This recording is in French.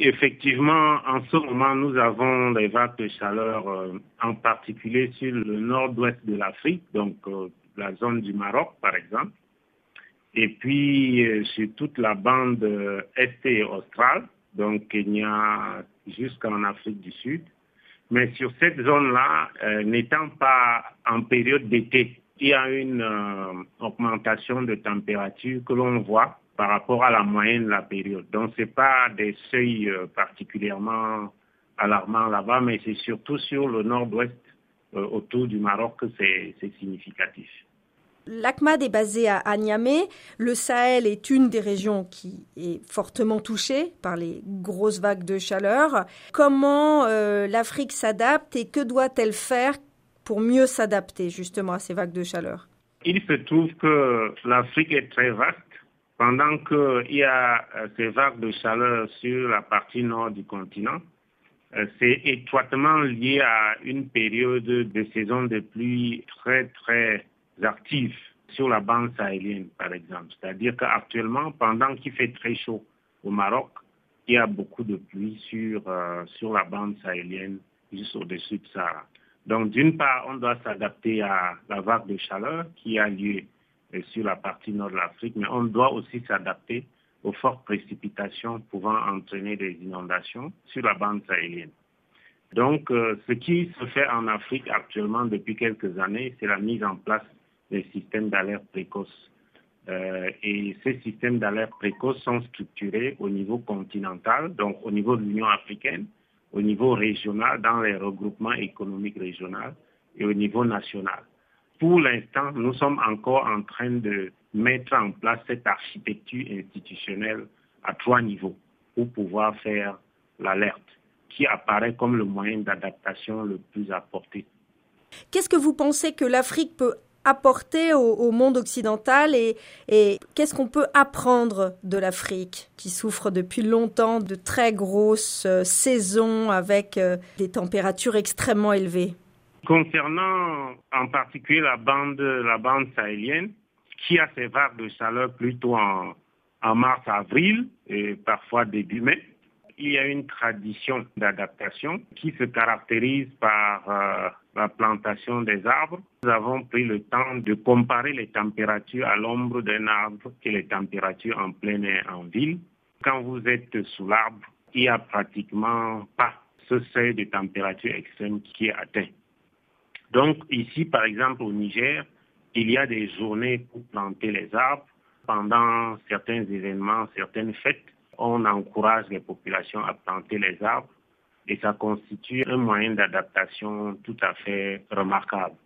Effectivement, en ce moment, nous avons des vagues de chaleur, euh, en particulier sur le nord-ouest de l'Afrique, donc euh, la zone du Maroc, par exemple, et puis euh, sur toute la bande est et australe, donc Kenya jusqu'en Afrique du Sud. Mais sur cette zone-là, n'étant pas en période d'été, il y a une augmentation de température que l'on voit par rapport à la moyenne de la période. Donc, ce n'est pas des seuils euh, particulièrement alarmants là-bas, mais c'est surtout sur le nord-ouest, euh, autour du Maroc, que c'est significatif. L'ACMAD est basé à, Niamey. Le Sahel est une des régions qui est fortement touchée par les grosses vagues de chaleur. Comment euh, l'Afrique s'adapte et que doit-elle faire pour mieux s'adapter justement à ces vagues de chaleur? Il se trouve que l'Afrique est très vaste pendant qu'il y a euh, ces vagues de chaleur sur la partie nord du continent, euh, c'est étroitement lié à une période de saison de pluie très, très active sur la bande sahélienne, par exemple. C'est-à-dire qu'actuellement, pendant qu'il fait très chaud au Maroc, il y a beaucoup de pluie sur, euh, sur la bande sahélienne, juste au-dessus de ça. Donc, d'une part, on doit s'adapter à la vague de chaleur qui a lieu sur la partie nord de l'Afrique, mais on doit aussi s'adapter aux fortes précipitations pouvant entraîner des inondations sur la bande sahélienne. Donc, euh, ce qui se fait en Afrique actuellement depuis quelques années, c'est la mise en place des systèmes d'alerte précoce. Euh, et ces systèmes d'alerte précoce sont structurés au niveau continental, donc au niveau de l'Union africaine, au niveau régional, dans les regroupements économiques régionaux et au niveau national. Pour l'instant, nous sommes encore en train de mettre en place cette architecture institutionnelle à trois niveaux pour pouvoir faire l'alerte, qui apparaît comme le moyen d'adaptation le plus apporté. Qu'est-ce que vous pensez que l'Afrique peut apporter au, monde occidental et, qu'est-ce qu'on peut apprendre de l'Afrique qui souffre depuis longtemps de très grosses euh, saisons avec euh, des températures extrêmement élevées? Concernant en particulier la bande, sahélienne, qui a ses vagues de chaleur plutôt en, mars-avril et parfois début mai, il y a une tradition d'adaptation qui se caractérise par euh, la plantation des arbres. Nous avons pris le temps de comparer les températures à l'ombre d'un arbre et les températures en plein air en ville. Quand vous êtes sous l'arbre, il n'y a pratiquement pas ce seuil de température extrême qui est atteint. Donc ici, par exemple, au Niger, il y a des journées pour planter les arbres. Pendant certains événements, certaines fêtes, on encourage les populations à planter les arbres et ça constitue un moyen d'adaptation tout à fait remarquable.